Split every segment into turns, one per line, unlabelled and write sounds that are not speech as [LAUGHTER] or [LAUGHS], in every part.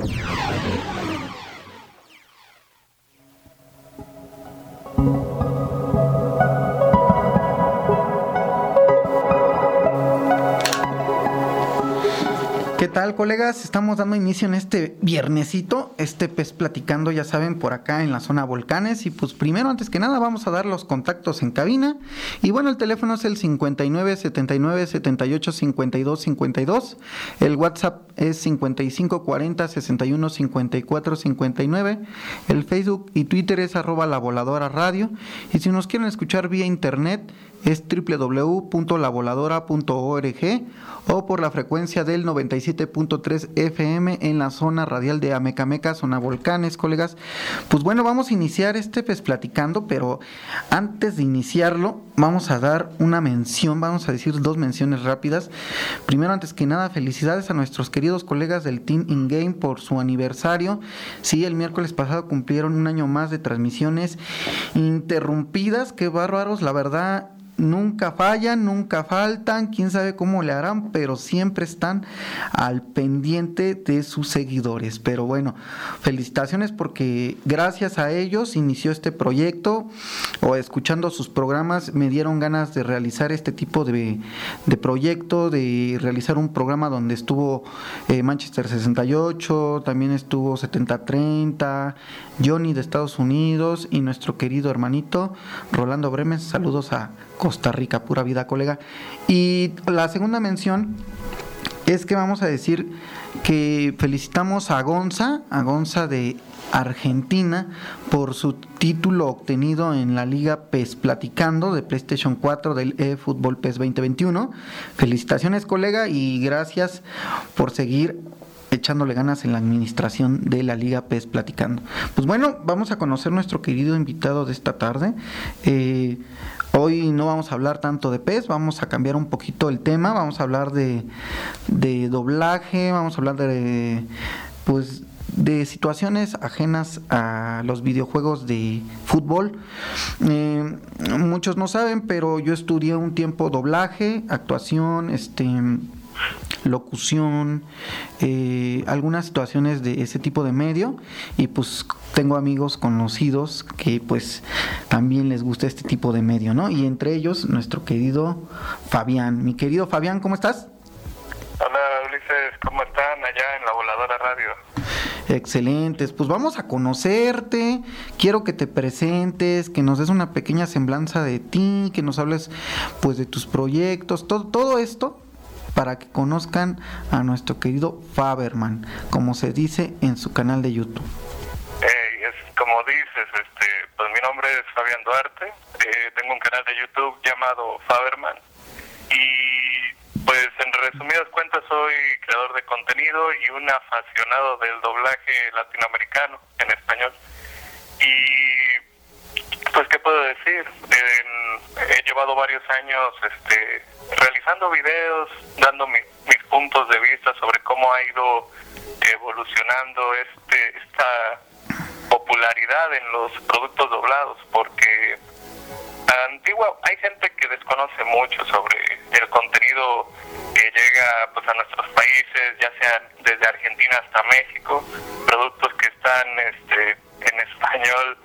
はい! Tal, colegas? Estamos dando inicio en este viernesito, este pez platicando, ya saben, por acá en la zona volcanes. Y pues primero, antes que nada, vamos a dar los contactos en cabina. Y bueno, el teléfono es el 59 79 78 52 52. El WhatsApp es 55 40 61 54 59. El Facebook y Twitter es arroba la voladora radio. Y si nos quieren escuchar vía internet, es www.lavoladora.org o por la frecuencia del 97.3 FM en la zona radial de Amecameca, zona volcanes, colegas. Pues bueno, vamos a iniciar este pues platicando, pero antes de iniciarlo, vamos a dar una mención, vamos a decir dos menciones rápidas. Primero, antes que nada, felicidades a nuestros queridos colegas del Team In Game por su aniversario. Sí, el miércoles pasado cumplieron un año más de transmisiones interrumpidas, qué bárbaros, la verdad nunca fallan, nunca faltan, quién sabe cómo le harán, pero siempre están al pendiente de sus seguidores. Pero bueno, felicitaciones porque gracias a ellos inició este proyecto o escuchando sus programas me dieron ganas de realizar este tipo de, de proyecto, de realizar un programa donde estuvo eh, Manchester 68, también estuvo 7030, Johnny de Estados Unidos y nuestro querido hermanito Rolando Bremes. Saludos a Costa Rica, pura vida, colega. Y la segunda mención es que vamos a decir que felicitamos a Gonza, a Gonza de Argentina, por su título obtenido en la Liga PES Platicando de PlayStation 4 del eFootball PES 2021. Felicitaciones, colega, y gracias por seguir echándole ganas en la administración de la Liga PES Platicando. Pues bueno, vamos a conocer nuestro querido invitado de esta tarde. Eh, hoy no vamos a hablar tanto de PES, vamos a cambiar un poquito el tema, vamos a hablar de, de doblaje, vamos a hablar de pues de situaciones ajenas a los videojuegos de fútbol. Eh, muchos no saben, pero yo estudié un tiempo doblaje, actuación, este locución, eh, algunas situaciones de ese tipo de medio y pues tengo amigos conocidos que pues también les gusta este tipo de medio, ¿no? Y entre ellos nuestro querido Fabián. Mi querido Fabián, ¿cómo estás?
Hola Ulises, ¿cómo están allá en la voladora radio?
Excelentes, pues vamos a conocerte, quiero que te presentes, que nos des una pequeña semblanza de ti, que nos hables pues de tus proyectos, todo, todo esto para que conozcan a nuestro querido Faberman, como se dice en su canal de YouTube.
es como dices, este, pues mi nombre es Fabián Duarte, eh, tengo un canal de YouTube llamado Faberman y pues en resumidas cuentas soy creador de contenido y un apasionado del doblaje latinoamericano en español. Y pues qué puedo decir, he llevado varios años este realizando videos, dando mis puntos de vista sobre cómo ha ido evolucionando este esta popularidad en los productos doblados, porque antigua hay gente que desconoce mucho sobre el contenido que llega pues a nuestros países, ya sea desde Argentina hasta México, productos que están este en español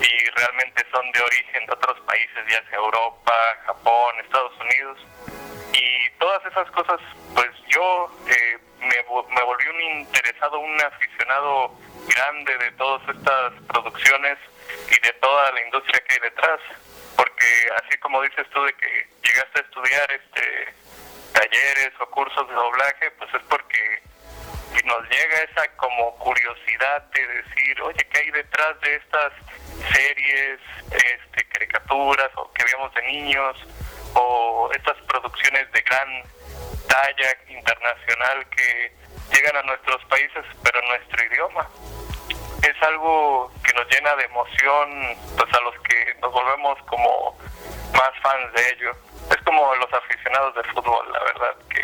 y realmente son de origen de otros países, ya sea Europa, Japón, Estados Unidos. Y todas esas cosas, pues yo eh, me, me volví un interesado, un aficionado grande de todas estas producciones y de toda la industria que hay detrás. Porque así como dices tú de que llegaste a estudiar este talleres o cursos de doblaje, pues es porque nos llega esa como curiosidad de decir, oye, ¿qué hay detrás de estas series, este, caricaturas o que veíamos de niños o estas producciones de gran talla internacional que llegan a nuestros países pero en nuestro idioma? Es algo que nos llena de emoción, pues a los que nos volvemos como más fans de ello. Es como los aficionados de fútbol, la verdad, que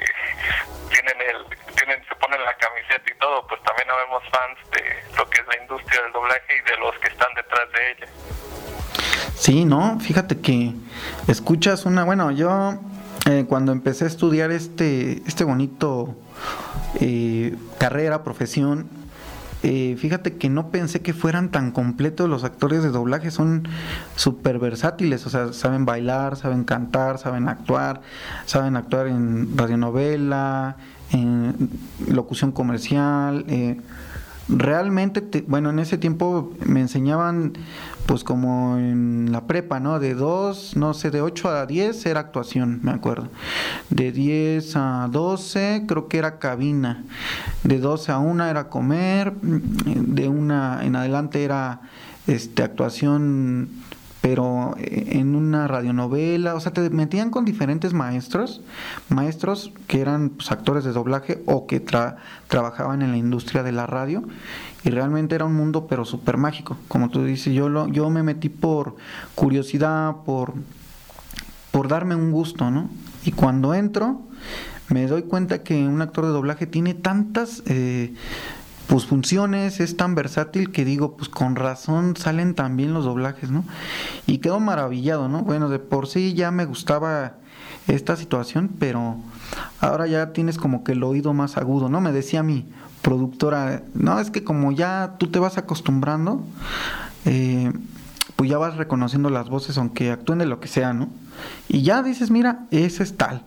tienen el, tienen, se ponen la camiseta y todo, pues también habemos fans de lo que es la industria del doblaje y de los que están detrás de ella.
Sí, no, fíjate que escuchas una, bueno, yo eh, cuando empecé a estudiar este, este bonito eh, carrera, profesión, eh, fíjate que no pensé que fueran tan completos los actores de doblaje, son súper versátiles, o sea, saben bailar, saben cantar, saben actuar, saben actuar en radionovela, en locución comercial, eh, realmente, bueno, en ese tiempo me enseñaban, pues como en la prepa, ¿no? De 2, no sé, de 8 a 10 era actuación, me acuerdo. De 10 a 12 creo que era cabina. De 12 a 1 era comer. De una en adelante era este actuación pero eh, en una radionovela, o sea, te metían con diferentes maestros, maestros que eran pues, actores de doblaje o que trabajaban en la industria de la radio, y realmente era un mundo pero súper mágico, como tú dices, yo, lo, yo me metí por curiosidad, por, por darme un gusto, ¿no? Y cuando entro, me doy cuenta que un actor de doblaje tiene tantas... Eh, pues funciones, es tan versátil que digo, pues con razón salen también los doblajes, ¿no? Y quedo maravillado, ¿no? Bueno, de por sí ya me gustaba esta situación, pero ahora ya tienes como que el oído más agudo, ¿no? Me decía mi productora, no, es que como ya tú te vas acostumbrando, eh, pues ya vas reconociendo las voces aunque actúen de lo que sea, ¿no? Y ya dices, mira, ese es tal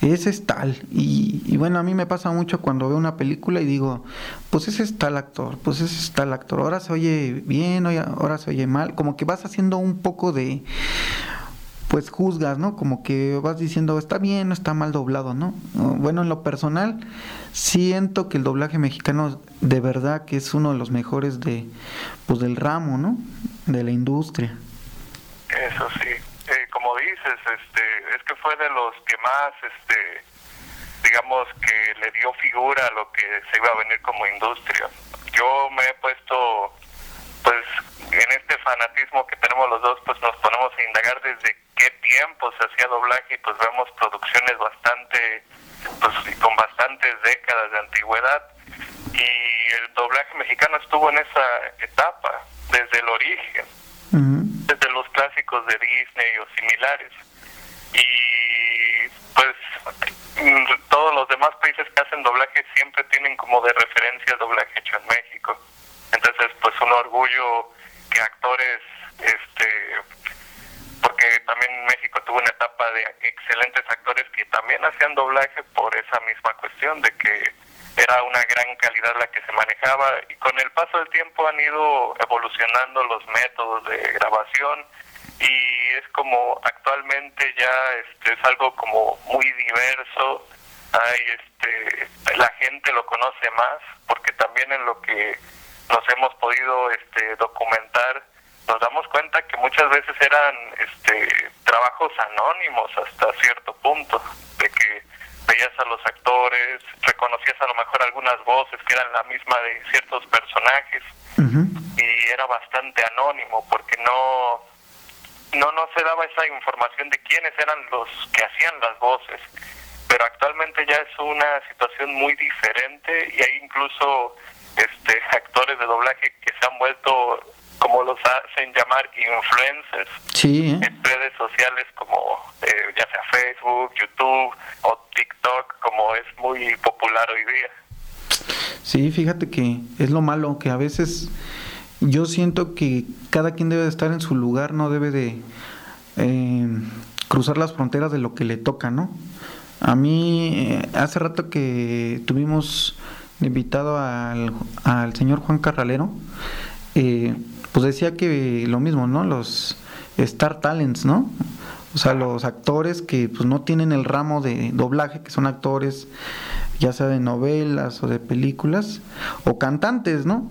ese es tal. Y, bueno, a mí me pasa mucho cuando veo una película y digo, pues ese es tal actor, pues ese es tal actor. Ahora se oye bien, ahora se oye mal. Como que vas haciendo un poco de, pues juzgas, ¿no? Como que vas diciendo, está bien, está mal doblado, ¿no? Bueno, en lo personal, siento que el doblaje mexicano de verdad que es uno de los mejores de, pues del ramo, ¿no? De la industria.
Eso sí este, es que fue de los que más, este, digamos que le dio figura a lo que se iba a venir como industria. Yo me he puesto, pues, en este fanatismo que tenemos los dos, pues nos ponemos a indagar desde qué tiempo se hacía doblaje y pues vemos producciones bastante, pues, con bastantes décadas de antigüedad y el doblaje mexicano estuvo en esa etapa desde el origen desde los clásicos de Disney o similares. Y pues mm, todos los demás países que hacen doblaje siempre tienen como de referencia doblaje hecho en México. Entonces, pues un orgullo que actores, este, porque también México tuvo una etapa de excelentes actores que también hacían doblaje por esa misma cuestión de que era una gran calidad la que se manejaba y con el paso del tiempo han ido evolucionando los métodos de grabación y es como actualmente ya este, es algo como muy diverso. Hay este la gente lo conoce más porque también en lo que nos hemos podido este documentar nos damos cuenta que muchas veces eran este trabajos anónimos hasta cierto punto de que veías a los actores, reconocías a lo mejor algunas voces que eran la misma de ciertos personajes. Y era bastante anónimo porque no no no se daba esa información de quiénes eran los que hacían las voces pero actualmente ya es una situación muy diferente y hay incluso este [LAUGHS] actores de doblaje que se han vuelto como los hacen llamar influencers
sí,
¿eh? en redes sociales como eh, ya sea Facebook, YouTube o TikTok como es muy popular hoy día.
Sí, fíjate que es lo malo que a veces yo siento que cada quien debe de estar en su lugar, no debe de eh, cruzar las fronteras de lo que le toca, ¿no? A mí hace rato que tuvimos invitado al, al señor Juan Carralero, eh, pues decía que lo mismo, ¿no? Los Star Talents, ¿no? O sea, los actores que pues no tienen el ramo de doblaje, que son actores ya sea de novelas o de películas, o cantantes, ¿no?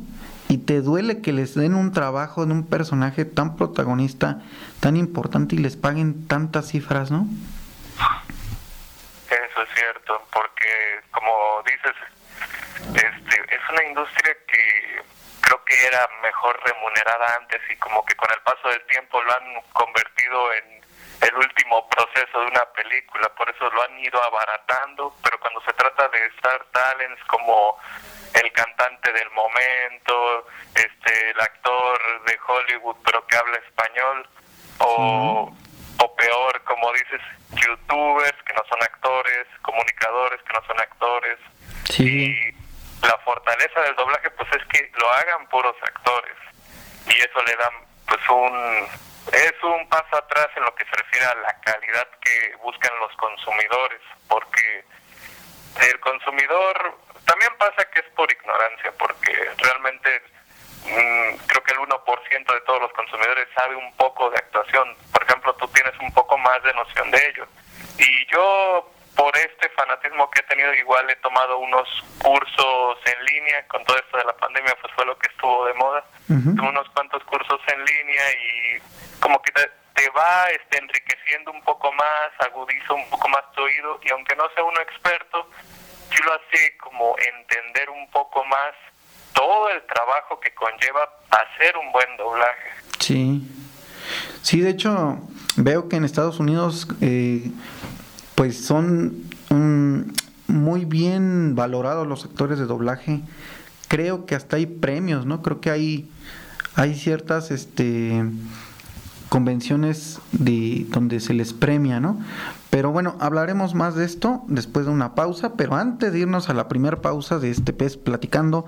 Y te duele que les den un trabajo de un personaje tan protagonista, tan importante y les paguen tantas cifras, ¿no?
Eso es cierto, porque como dices, este, es una industria que creo que era mejor remunerada antes y como que con el paso del tiempo lo han convertido en el último proceso de una película, por eso lo han ido abaratando, pero cuando se trata de Star Talents como el cantante del momento, este el actor de Hollywood pero que habla español o, o peor, como dices, youtubers que no son actores, comunicadores que no son actores. Y la fortaleza del doblaje pues es que lo hagan puros actores y eso le da pues un es un paso atrás en lo que se refiere a la calidad que buscan los consumidores, porque el consumidor también pasa que es por ignorancia, porque realmente mm, creo que el 1% de todos los consumidores sabe un poco de actuación. Por ejemplo, tú tienes un poco más de noción de ello. Y yo, por este fanatismo que he tenido, igual he tomado unos cursos en línea, con todo esto de la pandemia, pues fue lo que estuvo de moda. unos cuantos cursos en línea y como que te, va este, enriqueciendo un poco más, agudiza un poco más tu oído y aunque no sea uno experto, sí lo hace como entender un poco más todo el trabajo que conlleva hacer un buen doblaje.
Sí, sí, de hecho veo que en Estados Unidos eh, pues son valorados los actores de doblaje. Creo que hasta hay premios, ¿no? Creo que hay hay ciertas este convenciones de donde se les premia, ¿no? Pero bueno, hablaremos más de esto después de una pausa, pero antes de irnos a la primera pausa de este pez platicando,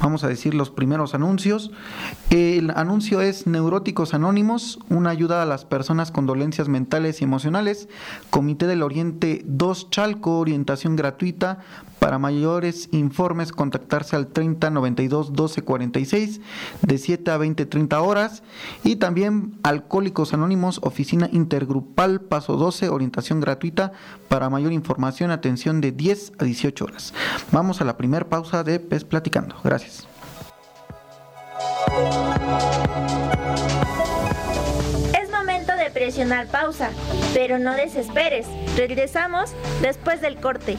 vamos a decir los primeros anuncios. El anuncio es Neuróticos Anónimos, una ayuda a las personas con dolencias mentales y emocionales. Comité del Oriente 2 Chalco, orientación gratuita. Para mayores informes, contactarse al 30 92 12 46 de 7 a 20 30 horas. Y también Alcohólicos Anónimos, oficina intergrupal, paso 12, orientación gratuita para mayor información, atención de 10 a 18 horas. Vamos a la primera pausa de PES Platicando. Gracias.
Es momento de presionar pausa, pero no desesperes. Regresamos después del corte.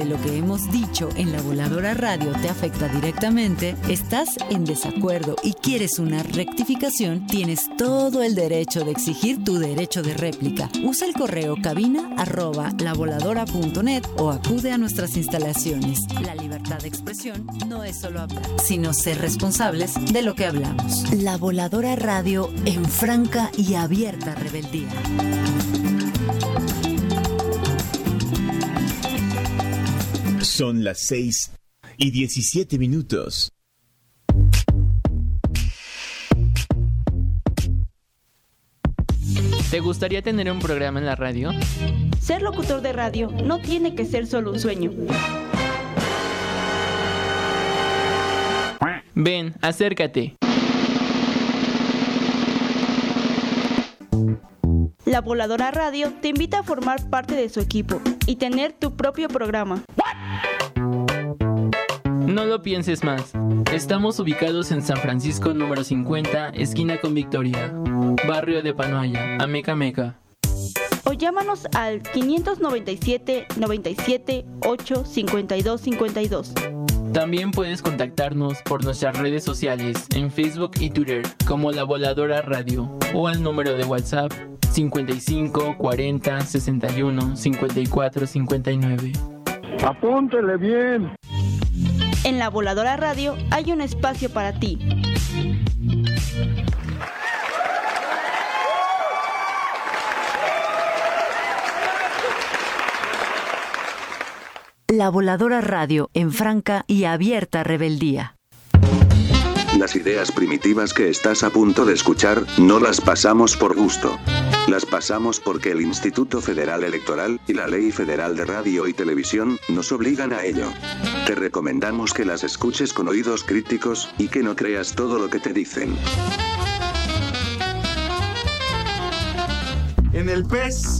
de lo que hemos dicho en la voladora radio te afecta directamente, estás en desacuerdo y quieres una rectificación, tienes todo el derecho de exigir tu derecho de réplica. Usa el correo cabina arroba lavoladora.net o acude a nuestras instalaciones. La libertad de expresión no es solo hablar, sino ser responsables de lo que hablamos. La voladora radio en franca y abierta rebeldía.
Son las 6 y 17 minutos.
¿Te gustaría tener un programa en la radio?
Ser locutor de radio no tiene que ser solo un sueño.
Ven, acércate.
La Voladora Radio te invita a formar parte de su equipo y tener tu propio programa.
No lo pienses más. Estamos ubicados en San Francisco número 50, esquina con Victoria, barrio de Panoaya, Ameca Meca.
O llámanos al 597 97 8 52 52.
También puedes contactarnos por nuestras redes sociales en Facebook y Twitter como La Voladora Radio o al número de WhatsApp 55 40 61 54 59.
Apúntele bien.
En la Voladora Radio hay un espacio para ti.
La Voladora Radio en franca y abierta rebeldía.
Las ideas primitivas que estás a punto de escuchar, no las pasamos por gusto. Las pasamos porque el Instituto Federal Electoral y la Ley Federal de Radio y Televisión nos obligan a ello. Te recomendamos que las escuches con oídos críticos y que no creas todo lo que te dicen.
En el PES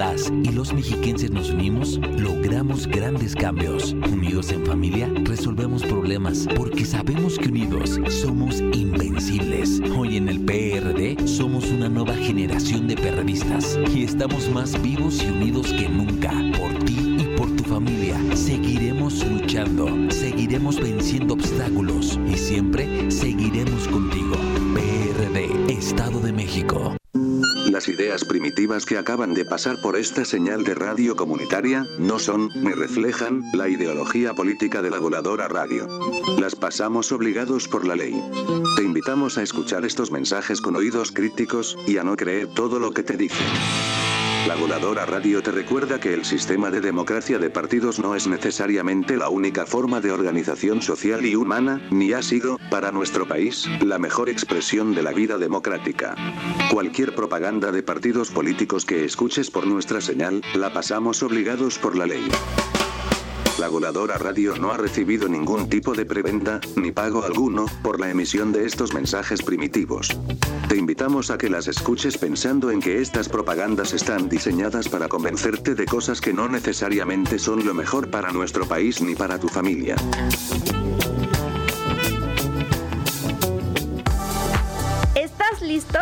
Las y los mexiquenses nos unimos, logramos grandes cambios. Unidos en familia, resolvemos problemas porque sabemos que unidos somos invencibles. Hoy en el PRD somos una nueva generación de perredistas y estamos más vivos y unidos que nunca. Por ti y por tu familia, seguiremos luchando, seguiremos venciendo obstáculos y siempre seguiremos contigo. PRD, Estado de México.
Ideas primitivas que acaban de pasar por esta señal de radio comunitaria no son ni reflejan la ideología política de la voladora radio. Las pasamos obligados por la ley. Te invitamos a escuchar estos mensajes con oídos críticos y a no creer todo lo que te dicen. La voladora radio te recuerda que el sistema de democracia de partidos no es necesariamente la única forma de organización social y humana, ni ha sido, para nuestro país, la mejor expresión de la vida democrática. Cualquier propaganda de partidos políticos que escuches por nuestra señal, la pasamos obligados por la ley. La voladora radio no ha recibido ningún tipo de preventa, ni pago alguno, por la emisión de estos mensajes primitivos. Te invitamos a que las escuches pensando en que estas propagandas están diseñadas para convencerte de cosas que no necesariamente son lo mejor para nuestro país ni para tu familia.
¿Estás listo?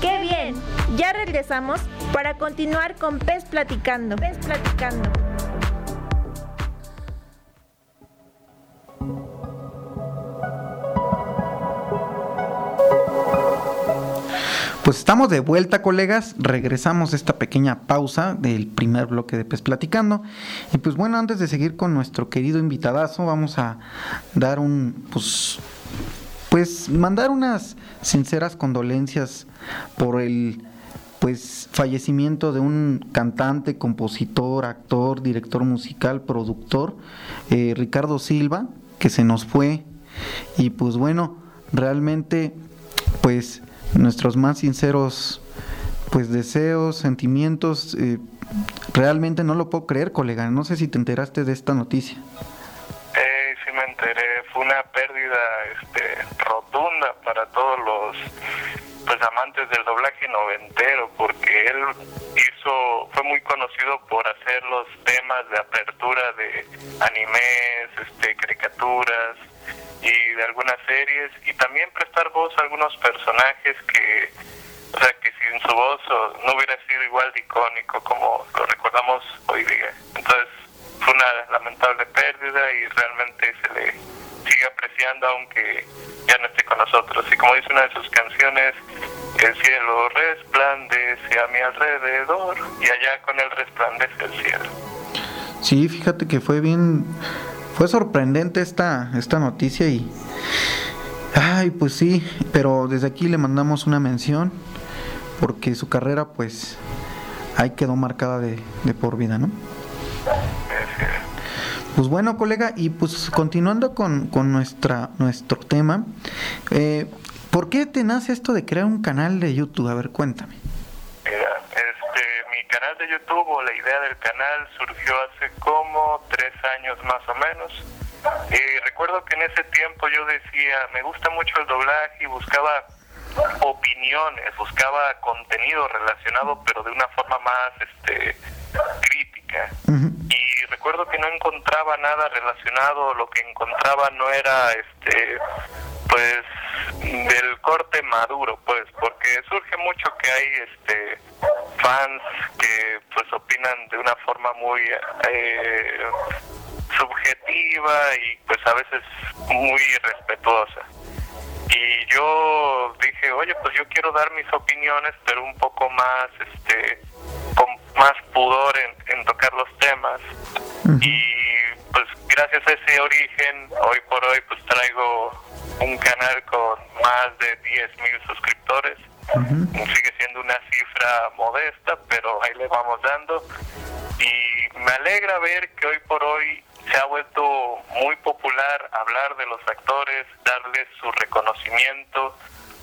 ¡Qué bien! Ya regresamos para continuar con Pez Platicando. Pez Platicando.
Pues estamos de vuelta, colegas. Regresamos a esta pequeña pausa del primer bloque de Pez Platicando. Y pues bueno, antes de seguir con nuestro querido invitadazo, vamos a dar un, pues, pues mandar unas sinceras condolencias por el pues fallecimiento de un cantante, compositor, actor, director musical, productor, eh, Ricardo Silva, que se nos fue. Y pues bueno, realmente, pues nuestros más sinceros pues deseos, sentimientos. Eh, realmente no lo puedo creer, colega. No sé si te enteraste de esta noticia.
Eh, sí me enteré. Fue una pérdida este, rotunda para todos los pues amantes del doblaje noventero, porque él hizo, fue muy conocido por hacer los temas de apertura de animes, este, caricaturas y de algunas series y también prestar voz a algunos personajes que o sea que sin su voz no hubiera sido igual de icónico como lo recordamos hoy día. Entonces fue una lamentable pérdida y realmente se le sigue apreciando aunque ya no esté con nosotros. Y como dice una de sus canciones el cielo resplandece a mi alrededor y allá con él resplandece el cielo
sí fíjate que fue bien fue sorprendente esta, esta noticia y... Ay, pues sí, pero desde aquí le mandamos una mención porque su carrera pues ahí quedó marcada de, de por vida, ¿no? Pues bueno, colega, y pues continuando con, con nuestra, nuestro tema, eh, ¿por qué te nace esto de crear un canal de YouTube? A ver, cuéntame.
Mira, este, mi canal YouTube o la idea del canal surgió hace como tres años más o menos. Y recuerdo que en ese tiempo yo decía, me gusta mucho el doblaje y buscaba opiniones, buscaba contenido relacionado, pero de una forma más este, crítica. Recuerdo que no encontraba nada relacionado, lo que encontraba no era este pues del corte maduro, pues, porque surge mucho que hay este fans que pues opinan de una forma muy eh, subjetiva y pues a veces muy respetuosa. Y yo dije, oye, pues yo quiero dar mis opiniones, pero un poco más, este, más pudor en, en tocar los temas. Y pues gracias a ese origen, hoy por hoy pues traigo un canal con más de 10 mil suscriptores. Sigue siendo una cifra modesta, pero ahí le vamos dando. Y me alegra ver que hoy por hoy se ha vuelto muy popular hablar de los actores, darles su reconocimiento,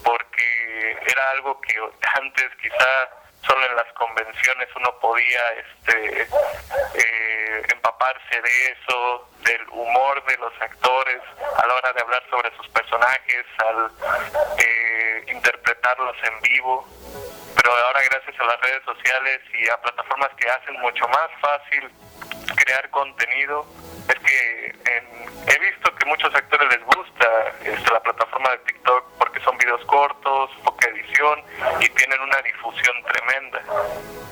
porque era algo que antes quizá solo en las convenciones uno podía este eh, empaparse de eso, del humor de los actores a la hora de hablar sobre sus personajes, al eh, interpretarlos en vivo. Pero ahora gracias a las redes sociales y a plataformas que hacen mucho más fácil crear contenido, es que he visto que muchos actores les gusta este, la plataforma de TikTok videos cortos, poca edición y tienen una difusión tremenda.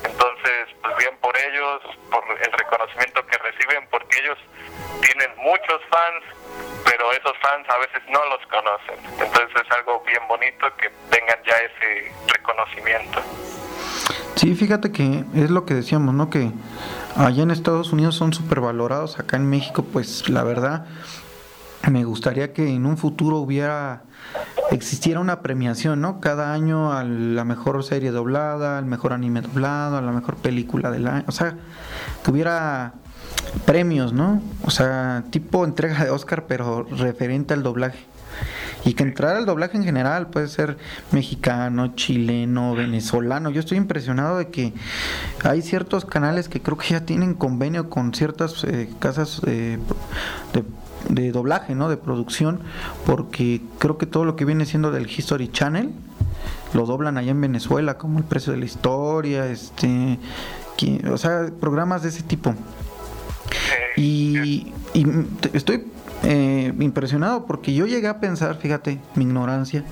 Entonces, pues bien por ellos, por el reconocimiento que reciben, porque ellos tienen muchos fans, pero esos fans a veces no los conocen. Entonces es algo bien bonito que tengan ya ese reconocimiento.
Sí, fíjate que es lo que decíamos, ¿no? Que allá en Estados Unidos son supervalorados, acá en México, pues la verdad, me gustaría que en un futuro hubiera existiera una premiación, ¿no? Cada año a la mejor serie doblada, al mejor anime doblado, a la mejor película del año, o sea, que hubiera premios, ¿no? O sea, tipo entrega de Oscar, pero referente al doblaje. Y que entrara el doblaje en general, puede ser mexicano, chileno, venezolano. Yo estoy impresionado de que hay ciertos canales que creo que ya tienen convenio con ciertas eh, casas eh, de de doblaje, ¿no? De producción, porque creo que todo lo que viene siendo del History Channel lo doblan allá en Venezuela, como el precio de la historia, este, o sea, programas de ese tipo. Y, estoy eh, impresionado porque yo llegué a pensar, fíjate, mi ignorancia,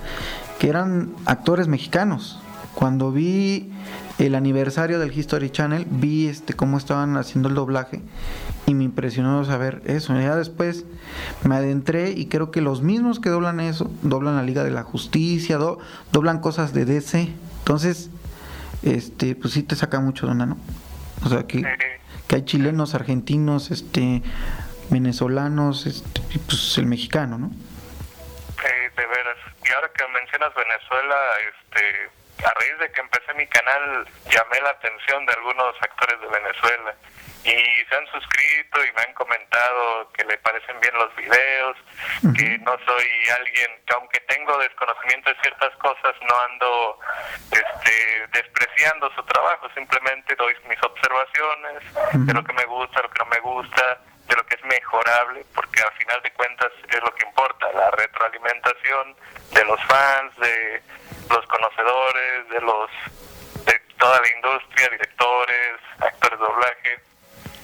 que eran actores mexicanos. Cuando vi el aniversario del History Channel, vi este cómo estaban haciendo el doblaje y me impresionó saber eso. Ya después me adentré y creo que los mismos que doblan eso, doblan la Liga de la Justicia, doblan cosas de DC. Entonces, este, pues sí te saca mucho de ¿no? O sea, que, que hay chilenos, argentinos, este, venezolanos, este, pues el mexicano, ¿no?
de veras. Y ahora que mencionas Venezuela, este, a raíz de que empecé mi canal, llamé la atención de algunos actores de Venezuela. Y se han suscrito y me han comentado que le parecen bien los videos, que no soy alguien que aunque tengo desconocimiento de ciertas cosas no ando este, despreciando su trabajo, simplemente doy mis observaciones de lo que me gusta, lo que no me gusta, de lo que es mejorable, porque al final de cuentas es lo que importa, la retroalimentación de los fans, de los conocedores, de los de toda la industria, directores, actores de doblaje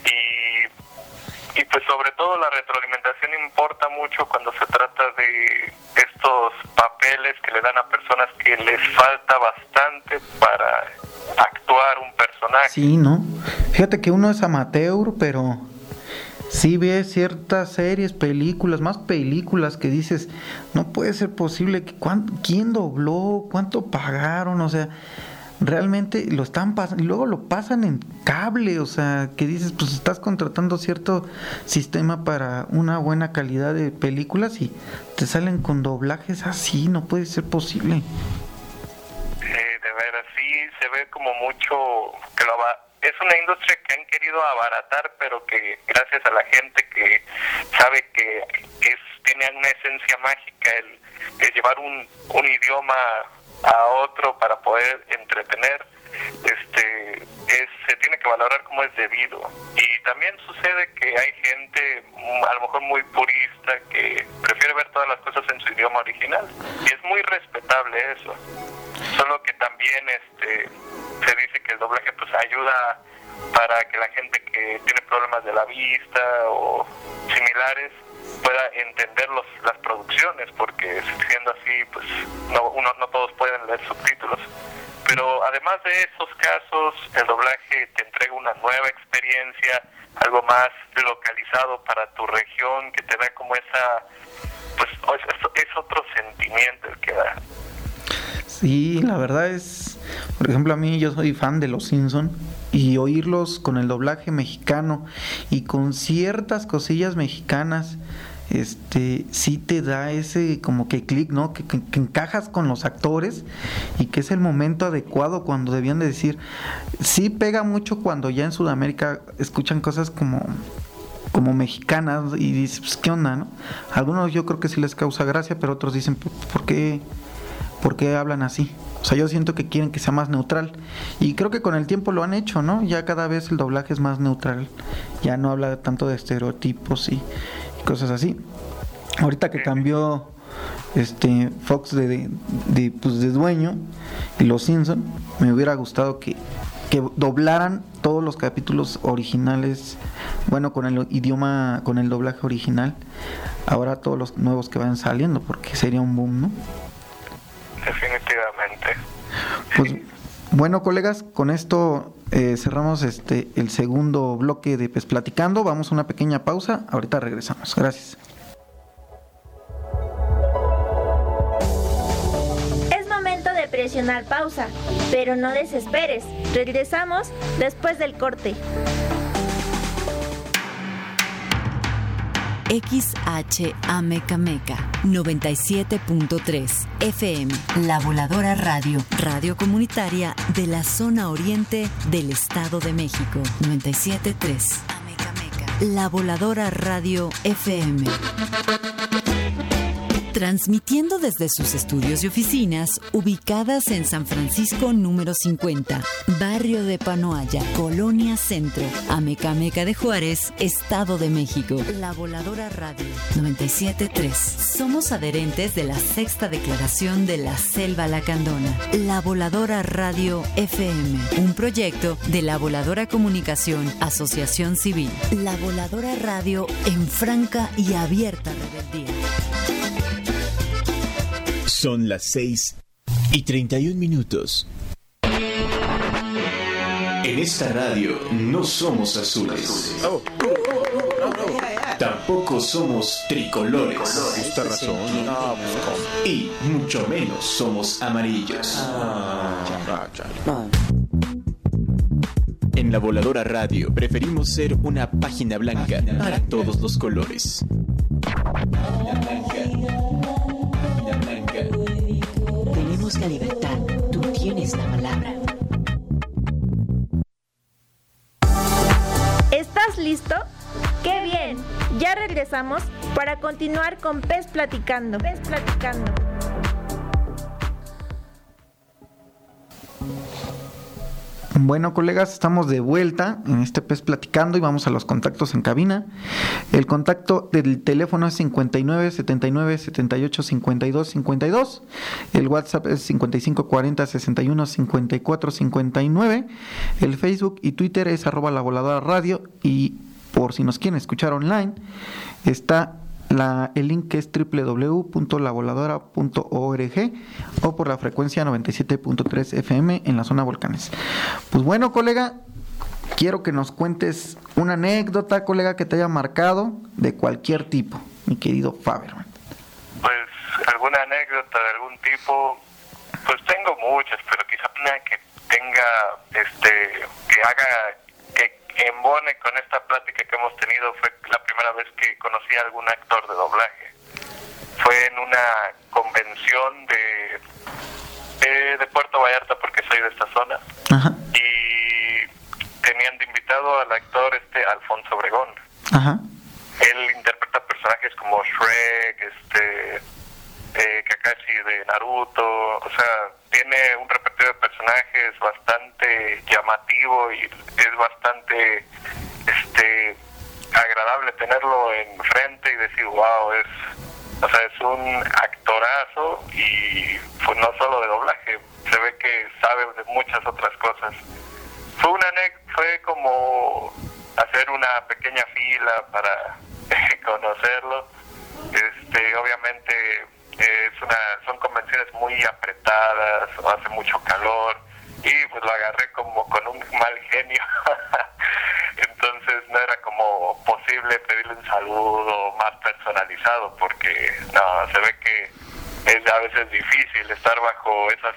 y, y pues sobre todo la retroalimentación importa mucho cuando se trata de estos papeles que le dan a personas que les falta bastante para actuar un personaje.
Sí, ¿no? Fíjate que uno es amateur, pero sí ve ciertas series, películas, más películas que dices, no puede ser posible quién dobló, cuánto pagaron, o sea, realmente lo están pasando y luego lo pasan en cable, o sea, que dices, pues estás contratando cierto sistema para una buena calidad de películas y te salen con doblajes así, no puede ser posible.
De veras, sí, se ve como mucho es una industria que han querido abaratar, pero que gracias a la gente que sabe que es tiene una esencia mágica el, el llevar un, un idioma a otro para poder entretener, este, es, se tiene que valorar como es debido. Y también sucede que hay gente mm, a lo mejor muy purista que prefiere ver todas las cosas en su idioma original. Y es muy respetable eso. Solo que también este, se dice que el doblaje pues ayuda para que la gente que tiene problemas de la vista o similares pueda entender los, las producciones, porque siendo así, pues no, uno, no todos pueden leer subtítulos. Pero además de esos casos, el doblaje te entrega una nueva experiencia, algo más localizado para tu región, que te da como esa, pues es, otro sentimiento el que da.
Sí, la verdad es, por ejemplo, a mí yo soy fan de Los Simpson y oírlos con el doblaje mexicano y con ciertas cosillas mexicanas este sí te da ese como que clic, ¿no? Que, encajas con los actores y que es el momento adecuado cuando debían de decir. Sí pega mucho cuando ya en Sudamérica escuchan cosas como como mexicanas y dices, pues, ¿qué onda, no? Algunos yo creo que sí les causa gracia, pero otros dicen, ¿por qué, ¿por qué hablan así? O sea, yo siento que quieren que sea más neutral. Y creo que con el tiempo lo han hecho, ¿no? Ya cada vez el doblaje es más neutral. Ya no habla tanto de estereotipos y, cosas así. Ahorita que cambió este Fox de, de, pues de dueño y los Simpson, me hubiera gustado que, que doblaran todos los capítulos originales, bueno, con el idioma, con el doblaje original, ahora todos los nuevos que van saliendo, porque sería un boom, ¿no?
Definitivamente.
Pues bueno, colegas, con esto eh, cerramos este el segundo bloque de Pes Platicando. Vamos a una pequeña pausa. Ahorita regresamos. Gracias.
Es momento de presionar pausa, pero no desesperes. Regresamos después del corte.
XHAMECAMECA 97.3 FM La Voladora Radio, radio comunitaria de la zona oriente del Estado de México 97.3 La Voladora Radio FM transmitiendo desde sus estudios y oficinas ubicadas en San Francisco número 50, barrio de Panoaya, Colonia Centro, Amecameca de Juárez, Estado de México. La Voladora Radio 973. Somos adherentes de la sexta declaración de la Selva Lacandona. La Voladora Radio FM, un proyecto de la Voladora Comunicación, Asociación Civil. La Voladora Radio en franca y abierta rebeldía.
Son las 6 y 31 minutos. En esta radio no somos azules. Tampoco somos tricolores. razón. Y mucho menos somos amarillos. En la voladora radio preferimos ser una página blanca para todos los colores.
Libertad, tú tienes la palabra.
¿Estás listo? ¡Qué bien! Ya regresamos para continuar con Pez Platicando. Pez Platicando.
Bueno, colegas, estamos de vuelta en este pez platicando y vamos a los contactos en cabina. El contacto del teléfono es 59 79 78 52 52. El WhatsApp es 55 40 61 54 59. El Facebook y Twitter es arroba la voladora radio y por si nos quieren escuchar online, está la, el link es www.lavoladora.org o por la frecuencia 97.3 FM en la zona volcanes. Pues bueno, colega, quiero que nos cuentes una anécdota, colega, que te haya marcado de cualquier tipo, mi querido Faberman.
Pues alguna anécdota de algún tipo, pues tengo muchas, pero quizá una que tenga, este, que haga embone con esta plática que hemos tenido fue la primera vez que conocí a algún actor de doblaje. Fue en una convención de, de, Puerto Vallarta, porque soy de esta zona, y tenían de invitado al actor este Alfonso Obregón. Él interpreta personajes como Shrek, este eh, Kakashi de Naruto, o sea, tiene un repertorio de personajes bastante llamativo y es bastante este agradable tenerlo enfrente y decir, wow, es o sea, es un actorazo y pues no solo de doblaje, se ve que sabe de muchas otras cosas. Fue una fue como hacer una pequeña fila para [LAUGHS] conocerlo. Este, obviamente es una, son convenciones muy apretadas, hace mucho calor, y pues lo agarré como con un mal genio. [LAUGHS] Entonces no era como posible pedirle un saludo más personalizado porque no, se ve que es a veces difícil estar bajo esas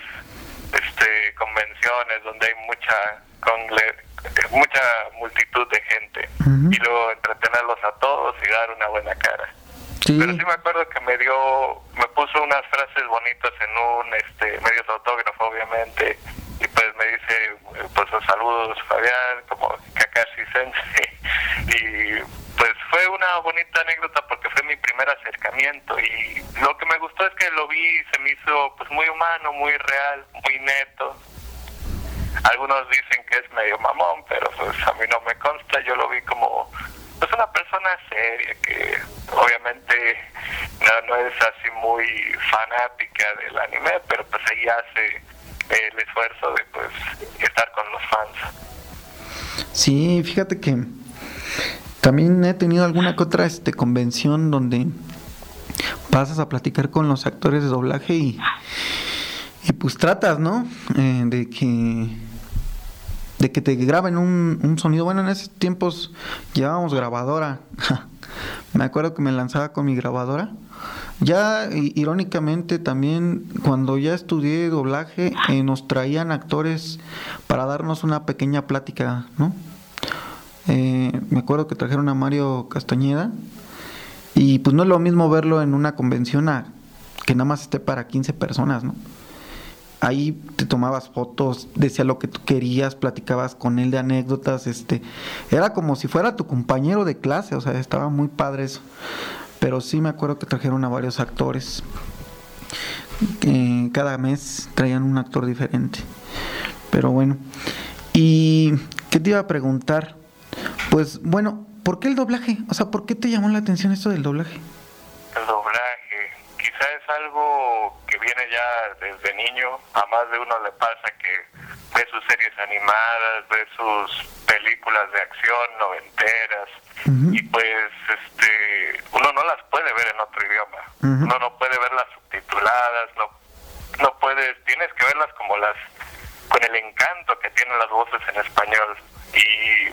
este, convenciones donde hay mucha mucha multitud de gente y luego entretenerlos a todos y dar una buena cara. Pero sí me acuerdo que me dio, me puso unas frases bonitas en un este medio de autógrafo, obviamente, y pues me dice, pues saludos Fabián, como Kakashi Sensei, [LAUGHS] y pues fue una bonita anécdota porque fue mi primer acercamiento y lo que me gustó es que lo vi, se me hizo pues muy humano, muy real, muy neto. Algunos dicen que es medio mamón, pero pues a mí no me consta, yo lo vi como pues una persona seria que obviamente no, es así muy fanática del anime, pero pues ella hace el esfuerzo de pues estar con los fans.
Sí, fíjate que también he tenido alguna que otra este, convención donde pasas a platicar con los actores de doblaje y, y pues tratas, ¿no? Eh, de que de que te graben un, un sonido. Bueno, en esos tiempos llevábamos grabadora. [LAUGHS] me acuerdo que me lanzaba con mi grabadora. Ya irónicamente también cuando ya estudié doblaje eh, nos traían actores para darnos una pequeña plática, ¿no? Eh, me acuerdo que trajeron a Mario Castañeda y pues no es lo mismo verlo en una convención a que nada más esté para 15 personas, ¿no? ahí te tomabas fotos, decía lo que tú querías, platicabas con él de anécdotas, este, era como si fuera tu compañero de clase, o sea, estaba muy padre eso. Pero sí me acuerdo que trajeron a varios actores. cada mes traían un actor diferente. Pero bueno. ¿Y qué te iba a preguntar? Pues bueno, ¿por qué el doblaje? O sea, ¿por qué te llamó la atención esto del doblaje?
El doblaje, quizá es algo viene ya desde niño, a más de uno le pasa que ve sus series animadas, ve sus películas de acción noventeras y pues este uno no las puede ver en otro idioma, uno no puede verlas subtituladas, no no puedes, tienes que verlas como las con el encanto que tienen las voces en español. Y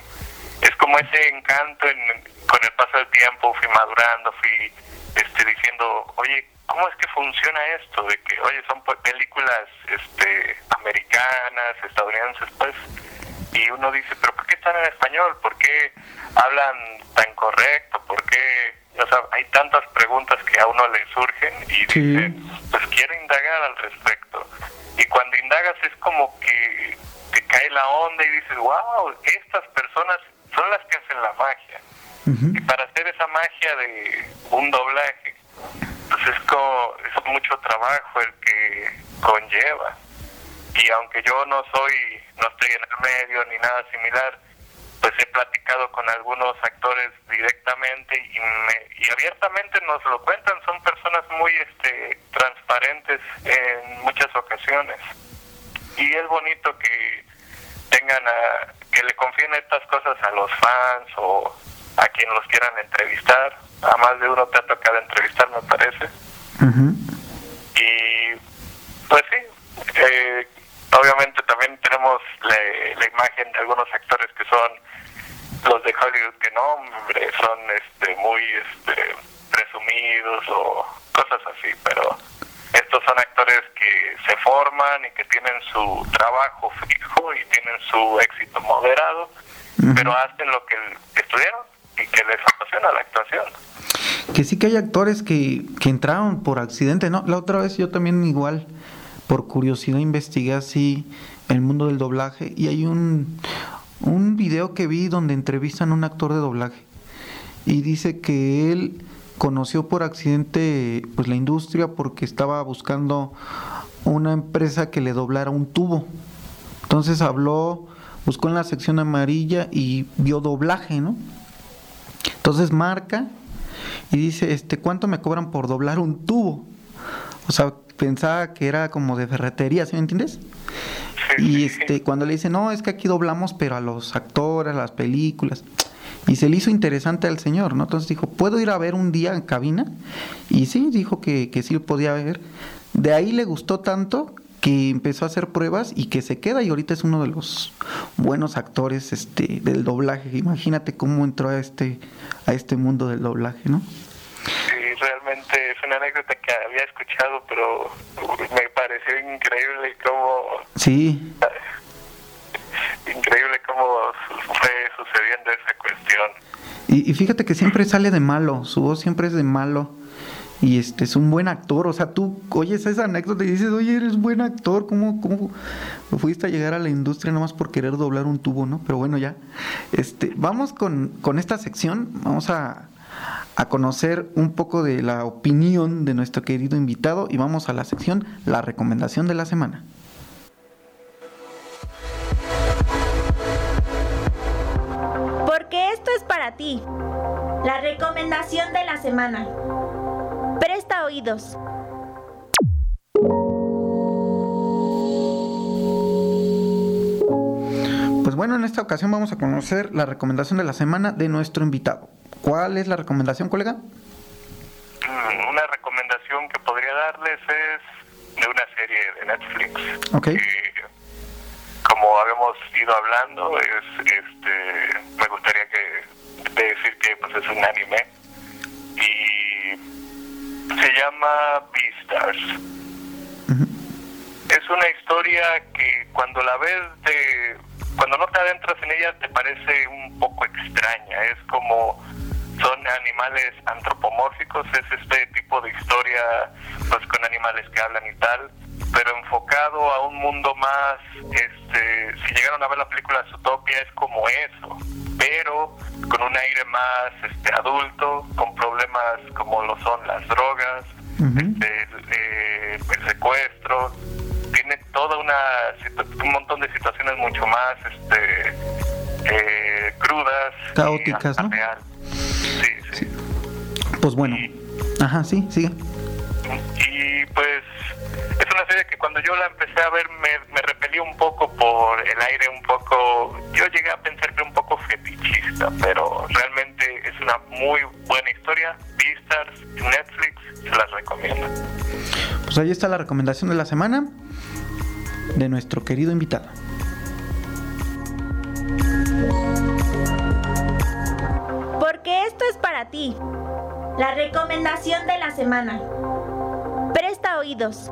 es como ese encanto en, con el paso del tiempo fui madurando, fui este diciendo, oye, ¿cómo es que funciona esto? De que, oye, son películas este, americanas, estadounidenses, pues, y uno dice, pero ¿por qué están en español? ¿Por qué hablan tan correcto? ¿Por qué? O sea, hay tantas preguntas que a uno le surgen y dice, pues quiero indagar al respecto. Y cuando indagas es como que te cae la onda y dices, wow, estas personas son las que hacen la magia. Y para hacer esa magia de un doblaje, pues es, como, es mucho trabajo el que conlleva. Y aunque yo no soy, no estoy en el medio ni nada similar, pues he platicado con algunos actores directamente y, me, y abiertamente nos lo cuentan, son personas muy este, transparentes en muchas ocasiones. Y es bonito que tengan a, que le confíen estas cosas a los fans o a quien los quieran entrevistar. A más de uno te ha tocado entrevistar, me parece. Y pues sí, eh, obviamente también tenemos la, imagen de algunos actores que son los de Hollywood que no, hombre, son este muy este presumidos o cosas así, pero estos son actores que se forman y que tienen su trabajo fijo y tienen su éxito moderado, pero hacen lo que estudiaron y que les apasiona la actuación.
Que sí que hay actores que, que entraron por accidente, ¿no? La otra vez yo también igual, por curiosidad, investigué así el mundo del doblaje y hay un, un video que vi donde entrevistan a un actor de doblaje y dice que él conoció por accidente pues la industria porque estaba buscando una empresa que le doblara un tubo. Entonces habló, buscó en la sección amarilla y vio doblaje, ¿no? Entonces marca y dice, este, ¿cuánto me cobran por doblar un tubo? O sea, pensaba que era como de ferretería, ¿sí me entiendes? Y este, cuando le dice, no, es que aquí doblamos, pero a los actores, a las películas. Y se le hizo interesante al señor, ¿no? Entonces dijo, ¿puedo ir a ver un día en cabina? Y sí, dijo que, que sí podía ver. De ahí le gustó tanto que empezó a hacer pruebas y que se queda y ahorita es uno de los buenos actores este del doblaje. Imagínate cómo entró a este a este mundo del doblaje, ¿no?
Sí, realmente es una anécdota que había escuchado, pero me pareció increíble cómo
Sí.
Increíble cómo fue sucediendo esa cuestión.
Y, y fíjate que siempre sale de malo, su voz siempre es de malo y este es un buen actor, o sea, tú oyes esa anécdota y dices, oye, eres buen actor, ¿cómo, cómo fuiste a llegar a la industria nomás por querer doblar un tubo, no? Pero bueno, ya, este, vamos con, con esta sección, vamos a, a conocer un poco de la opinión de nuestro querido invitado y vamos a la sección, la recomendación de la semana.
Porque esto es para ti.
La recomendación de la semana.
Presta oídos.
Pues bueno, en esta ocasión vamos a conocer la recomendación de la semana de nuestro invitado. ¿Cuál es la recomendación, colega?
Mm, Una recomendación que podría darles es de una serie de Netflix.
Ok.
que, como habíamos ido hablando, es este me gustaría que decir que pues es un anime y se llama Beastars. Es una historia que cuando la ves de cuando no te adentras en ella te parece un poco extraña, es como son animales antropomórficos, es este tipo de historia pues con animales que hablan y tal, pero enfocado a un mundo más, este, si llegaron a ver la película Zootopia es como eso, pero con un aire más este, adulto, con problemas como lo son las drogas, este, eh, el secuestro, tiene toda una un montón de situaciones mucho más este eh, crudas
Caóticas,
y
¿no?
real. Sí, sí.
Pues bueno, ajá, sí, sigue.
Y pues es una serie que cuando yo la empecé a ver me, me repelía un poco por el aire, un poco. Yo llegué a pensar que un poco fetichista, pero realmente es una muy buena historia. Beastars Netflix, se las recomiendo.
Pues ahí está la recomendación de la semana de nuestro querido invitado.
Porque esto es para ti.
La recomendación de la semana.
Presta oídos.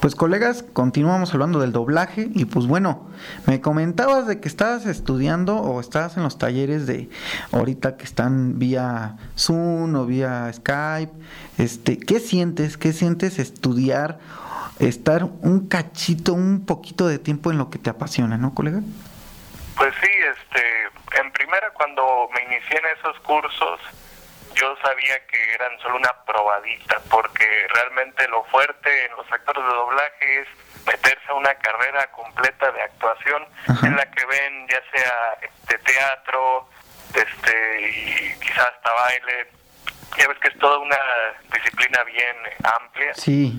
Pues colegas, continuamos hablando del doblaje y pues bueno, me comentabas de que estabas estudiando o estabas en los talleres de ahorita que están vía Zoom o vía Skype. Este, ¿qué sientes? ¿Qué sientes estudiar, estar un cachito, un poquito de tiempo en lo que te apasiona, ¿no, colega?
Pues sí, este, en primera cuando me inicié en esos cursos, yo sabía que eran solo una probadita, porque realmente lo fuerte en los actores de doblaje es meterse a una carrera completa de actuación en la que ven ya sea de teatro, este, y quizás hasta baile. Ya ves que es toda una disciplina bien amplia
Sí,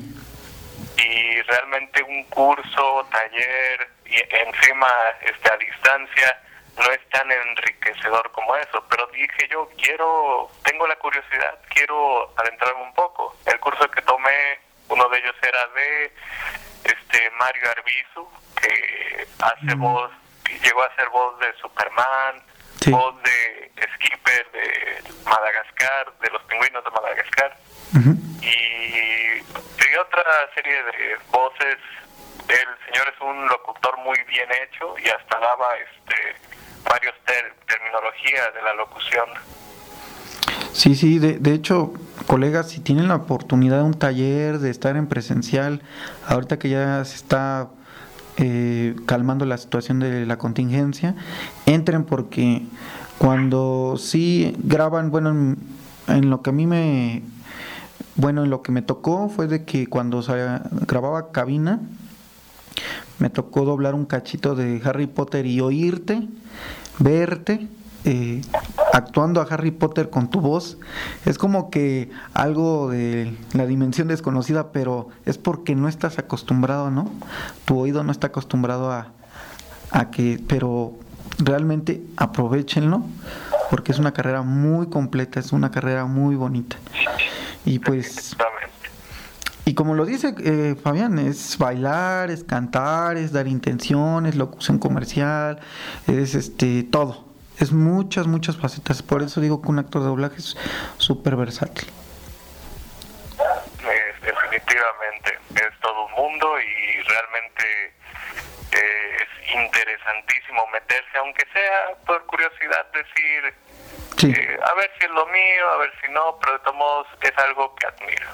y realmente un curso, taller y encima este a distancia no es tan enriquecedor como eso, pero dije yo quiero, tengo la curiosidad, quiero adentrarme un poco. El curso que tomé, uno de ellos era de este Mario Arbizu, que hace voz, que llegó a ser voz de Superman, voz de Skipper de Madagascar, de los pingüinos de Madagascar. Y y otra serie de voces. El señor es un locutor muy bien hecho y hasta daba este varios ter- terminologías de la locución.
sí, sí, de, de hecho, colegas, si tienen la oportunidad de un taller, de estar en presencial, ahorita que ya se está eh, calmando la situación de la contingencia, entren porque cuando sí graban, bueno, en, en lo que a mí me, bueno, en lo que me tocó fue de que cuando se grababa cabina, me tocó doblar un cachito de Harry Potter y oírte, verte, eh, actuando a Harry Potter con tu voz. Es como que algo de la dimensión desconocida, pero es porque no estás acostumbrado, ¿no? Tu oído no está acostumbrado a, a que, pero realmente aprovechenlo porque es una carrera muy completa, es una carrera muy bonita. Y pues... Y como lo dice eh, Fabián, es bailar, es cantar, es dar intenciones, locución comercial, es este todo. Es muchas, muchas facetas. Por eso digo que un actor de doblaje es súper versátil.
definitivamente, es todo un mundo y realmente eh, es interesantísimo meterse, aunque sea por curiosidad, decir, eh, a ver si es lo mío, a ver si no, pero de todos modos es algo que admiro.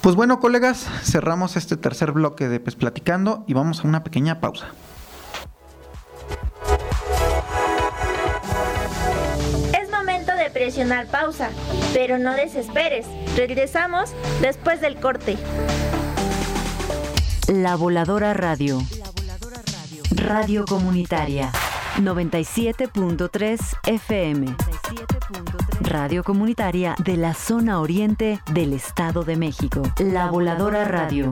Pues bueno, colegas, cerramos este tercer bloque de Pes Platicando y vamos a una pequeña pausa.
Es momento de presionar pausa, pero no desesperes. Regresamos después del corte.
La Voladora Radio. Radio Comunitaria. 97.3 FM. Radio Comunitaria de la zona oriente del Estado de México. La Voladora Radio.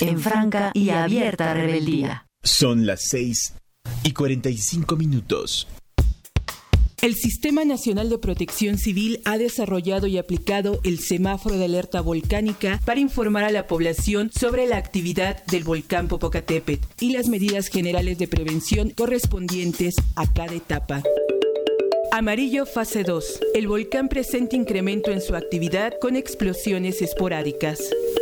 En franca y abierta rebeldía.
Son las 6 y 45 minutos.
El Sistema Nacional de Protección Civil ha desarrollado y aplicado el semáforo de alerta volcánica para informar a la población sobre la actividad del volcán Popocatépetl y las medidas generales de prevención correspondientes a cada etapa. Amarillo fase 2. El volcán presenta incremento en su actividad con explosiones esporádicas.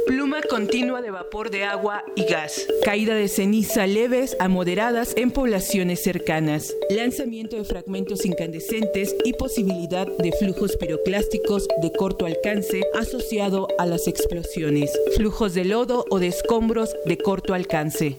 Pluma continua de vapor de agua y gas. Caída de ceniza leves a moderadas en poblaciones cercanas. Lanzamiento de fragmentos incandescentes y posibilidad de flujos piroclásticos de corto alcance asociado a las explosiones. Flujos de lodo o de escombros de corto alcance.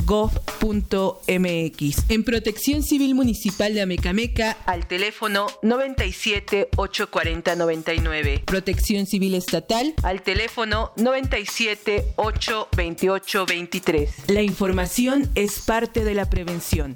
www.senapred.gov.mx. En Protección Civil Municipal de Amecameca al teléfono 97 840 99. Protección Civil Estatal al teléfono 97 28 23. La información es parte de la prevención.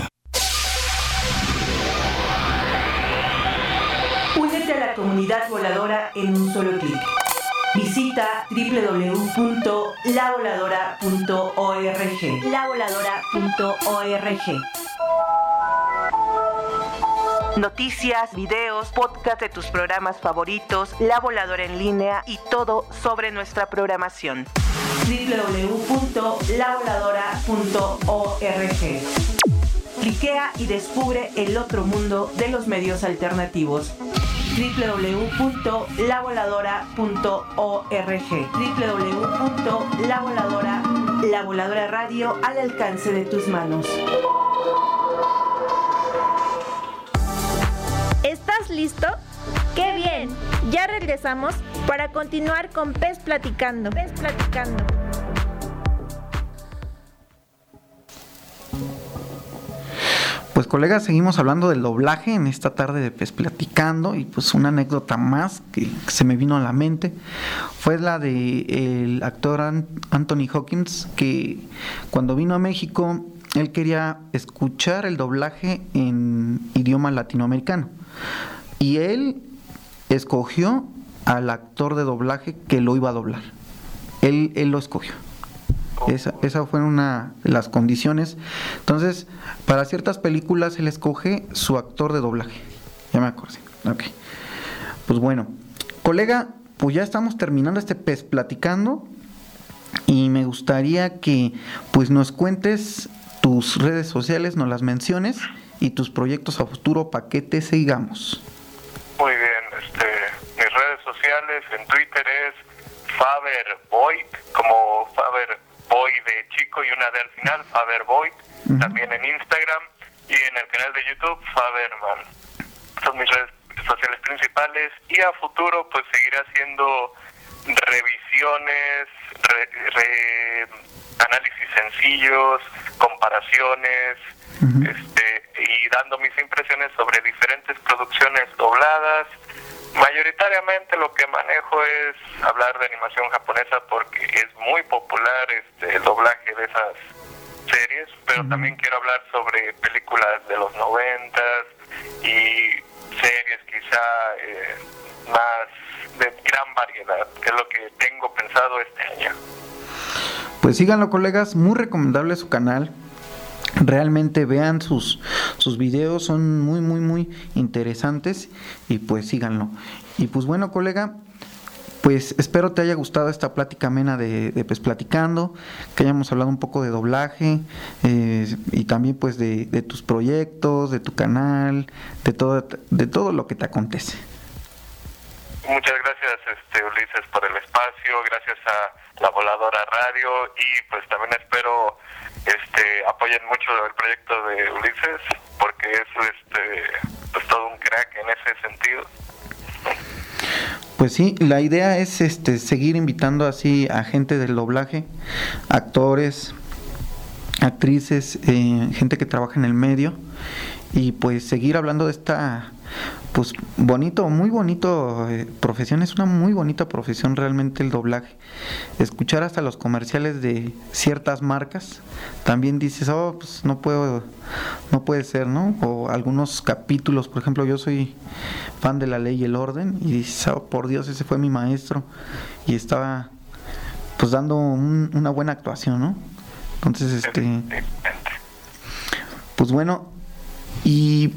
Comunidad voladora en un solo clic. Visita www.lavoladora.org. Lavoladora.org. Noticias, videos, podcast de tus programas favoritos, La Voladora en línea y todo sobre nuestra programación. www.lavoladora.org. Cliquea y descubre el otro mundo de los medios alternativos www.lavoladora.org www.lavoladora La Voladora Radio al alcance de tus manos.
¿Estás listo? ¡Qué bien! Ya regresamos para continuar con Pez Platicando. Pez Platicando.
Colegas, seguimos hablando del doblaje en esta tarde de Platicando y pues una anécdota más que se me vino a la mente fue la de el actor Anthony Hawkins que cuando vino a México él quería escuchar el doblaje en idioma latinoamericano y él escogió al actor de doblaje que lo iba a doblar. Él, él lo escogió. Esa, esa fue una las condiciones. Entonces, para ciertas películas él escoge su actor de doblaje. Ya me acordé. Ok. Pues bueno, colega, pues ya estamos terminando este pez platicando y me gustaría que pues nos cuentes tus redes sociales, nos las menciones y tus proyectos a futuro para que te sigamos.
Muy bien, este, mis redes sociales en Twitter es Faber Boy, como Faber Boy de chico y una D al final, Faber Boy, también en Instagram y en el canal de YouTube Faberman. Son mis redes sociales principales y a futuro pues seguiré haciendo revisiones, análisis sencillos, comparaciones, este, y dando mis impresiones sobre diferentes producciones dobladas. Mayoritariamente lo que manejo es hablar de animación japonesa porque es muy popular este, el doblaje de esas series, pero también quiero hablar sobre películas de los noventas y series quizá eh, más de gran variedad, que es lo que tengo pensado este año.
Pues síganlo colegas, muy recomendable su canal. Realmente vean sus, sus videos, son muy, muy, muy interesantes y pues síganlo. Y pues bueno colega, pues espero te haya gustado esta plática amena de, pues platicando, que hayamos hablado un poco de doblaje eh, y también pues de, de, tus proyectos, de tu canal, de todo, de todo lo que te acontece.
Muchas gracias este, Ulises por el espacio, gracias a la Voladora Radio y pues también espero este apoyen mucho el proyecto de Ulises porque es este pues todo un crack en ese sentido.
Pues sí, la idea es este seguir invitando así a gente del doblaje, actores, actrices, eh, gente que trabaja en el medio y pues seguir hablando de esta pues bonito, muy bonito eh, profesión, es una muy bonita profesión realmente el doblaje. Escuchar hasta los comerciales de ciertas marcas, también dices, oh, pues no puedo, no puede ser, ¿no? O algunos capítulos, por ejemplo, yo soy fan de la ley y el orden, y dices, oh, por Dios, ese fue mi maestro, y estaba pues dando un, una buena actuación, ¿no? Entonces, este, pues bueno, y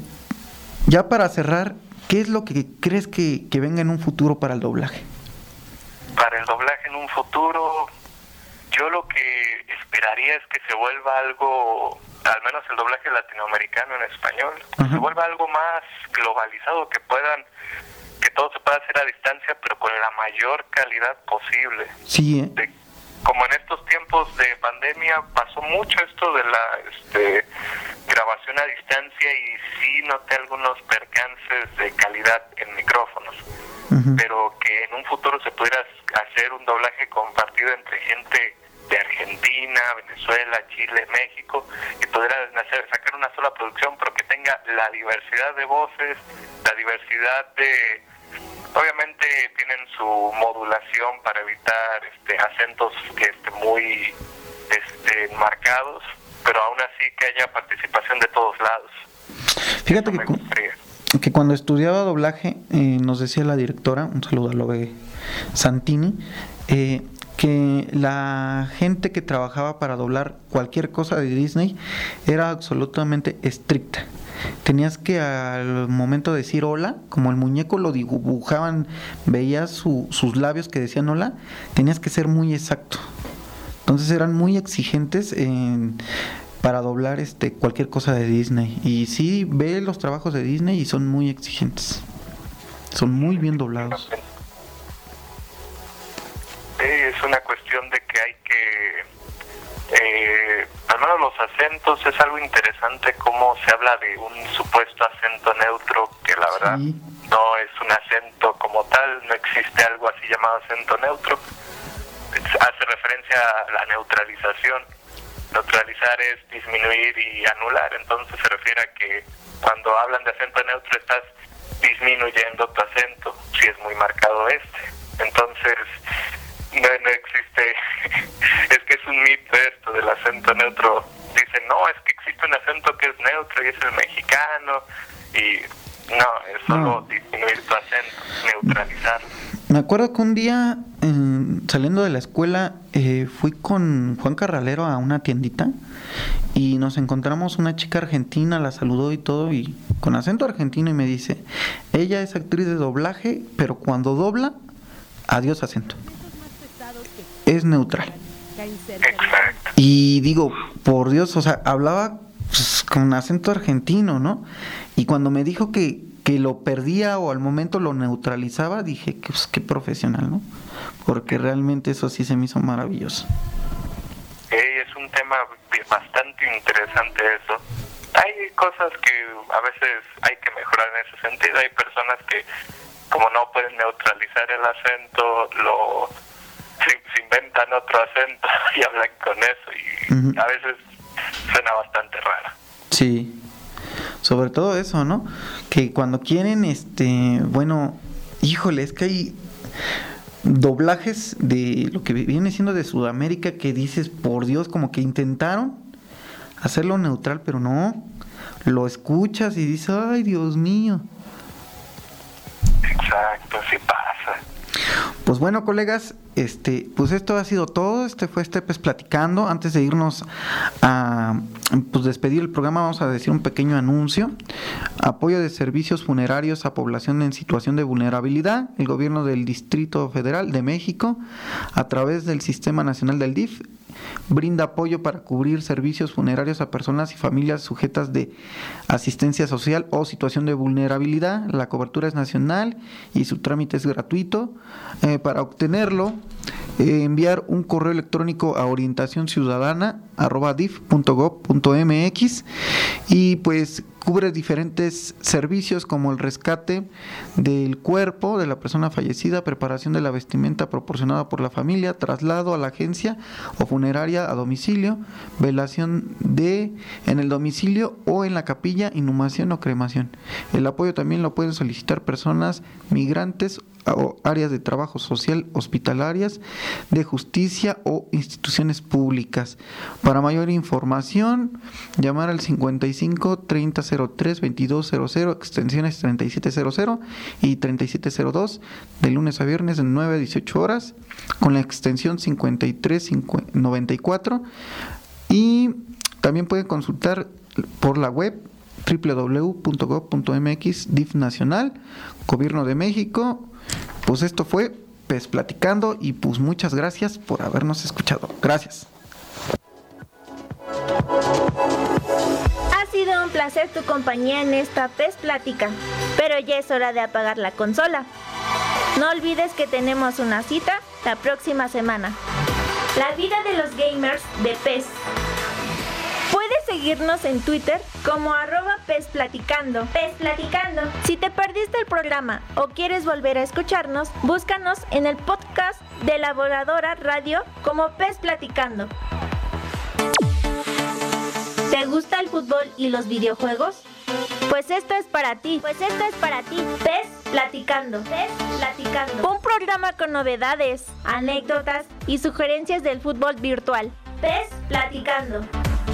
ya para cerrar, ¿qué es lo que crees que, que, venga en un futuro para el doblaje?
Para el doblaje en un futuro, yo lo que esperaría es que se vuelva algo, al menos el doblaje latinoamericano en español, que se vuelva algo más globalizado, que puedan, que todo se pueda hacer a distancia, pero con la mayor calidad posible.
Sí, ¿eh?
de, como en estos tiempos de pandemia pasó mucho esto de la este, grabación a distancia y sí noté algunos percances de calidad en micrófonos, uh -huh. pero que en un futuro se pudiera hacer un doblaje compartido entre gente de Argentina, Venezuela, Chile, México, y pudiera hacer, sacar una sola producción, pero que tenga la diversidad de voces, la diversidad de obviamente tienen su modulación para evitar este, acentos este, muy este, marcados, pero aún así que haya participación de todos lados.
Fíjate que, cu que, cuando estudiaba doblaje eh, nos decía la directora, un saludo a Lobe Santini, eh, que la gente que trabajaba para doblar cualquier cosa de Disney era absolutamente estricta tenías que al momento de decir hola, como el muñeco lo dibujaban, veías su, sus labios que decían hola, tenías que ser muy exacto. Entonces eran muy exigentes en para doblar este cualquier cosa de Disney. Y sí ve los trabajos de Disney y son muy exigentes. Son muy bien doblados.
Es una cuestión de que hay que, eh, al menos los acentos, es algo interesante cómo se habla de un supuesto acento neutro, que la verdad no es un acento como tal, no existe algo así llamado acento neutro. Hace referencia a la neutralización neutralizar es disminuir y anular, entonces se refiere a que cuando hablan de acento neutro estás disminuyendo tu acento, si es muy marcado este. Entonces, no, no existe, [LAUGHS] es que es un mito esto del acento neutro. Dicen, no, es que existe un acento que es neutro y es el mexicano, y no, es solo disminuir tu acento, neutralizarlo.
Me acuerdo que un día, saliendo de la escuela, eh, fui con Juan Carralero a una tiendita y nos encontramos una chica argentina, la saludó y todo, y con acento argentino y me dice, ella es actriz de doblaje, pero cuando dobla, adiós acento. Es neutral. Y digo, por Dios, o sea, hablaba pues, con acento argentino, ¿no? Y cuando me dijo que que lo perdía o al momento lo neutralizaba, dije que pues, qué profesional, ¿no? Porque realmente eso sí se me hizo maravilloso.
es un tema bastante interesante eso. Hay cosas que a veces hay que mejorar en ese sentido. Hay personas que, como no pueden neutralizar el acento, lo inventan otro acento [LAUGHS] y hablan con eso y a veces suena bastante raro.
Sí sobre todo eso, ¿no? Que cuando quieren, este, bueno, híjole, es que hay doblajes de lo que viene siendo de Sudamérica que dices, por Dios, como que intentaron hacerlo neutral, pero no, lo escuchas y dices, ay, Dios mío.
Exacto, sí pasa.
Pues bueno, colegas, este, pues esto ha sido todo. Este fue Estepes platicando. Antes de irnos a pues despedir el programa, vamos a decir un pequeño anuncio. Apoyo de servicios funerarios a población en situación de vulnerabilidad. El gobierno del Distrito Federal de México, a través del Sistema Nacional del DIF, brinda apoyo para cubrir servicios funerarios a personas y familias sujetas de asistencia social o situación de vulnerabilidad. La cobertura es nacional y su trámite es gratuito. Eh, para obtenerlo, eh, enviar un correo electrónico a orientación ciudadana y pues cubre diferentes servicios como el rescate del cuerpo de la persona fallecida, preparación de la vestimenta proporcionada por la familia, traslado a la agencia o funeraria a domicilio, velación de en el domicilio o en la capilla, inhumación o cremación. El apoyo también lo pueden solicitar personas migrantes áreas de trabajo social hospitalarias, de justicia o instituciones públicas. Para mayor información, llamar al 55 3003 2200, extensiones 3700 y 3702, de lunes a viernes de 9 a 18 horas, con la extensión 5394. Y también pueden consultar por la web www.gov.mx DIF Nacional, Gobierno de México. Pues esto fue PES Platicando y pues muchas gracias por habernos escuchado. Gracias.
Ha sido un placer tu compañía en esta PES Plática, pero ya es hora de apagar la consola. No olvides que tenemos una cita la próxima semana. La vida de los gamers de PES seguirnos en Twitter como arroba pesplaticando. Si te perdiste el programa o quieres volver a escucharnos, búscanos en el podcast de la Voladora Radio como Pes Platicando. ¿Te gusta el fútbol y los videojuegos? Pues esto es para ti. Pues esto es para ti. Pes Platicando. Platicando. Un programa con novedades, anécdotas y sugerencias del fútbol virtual. Pes Platicando.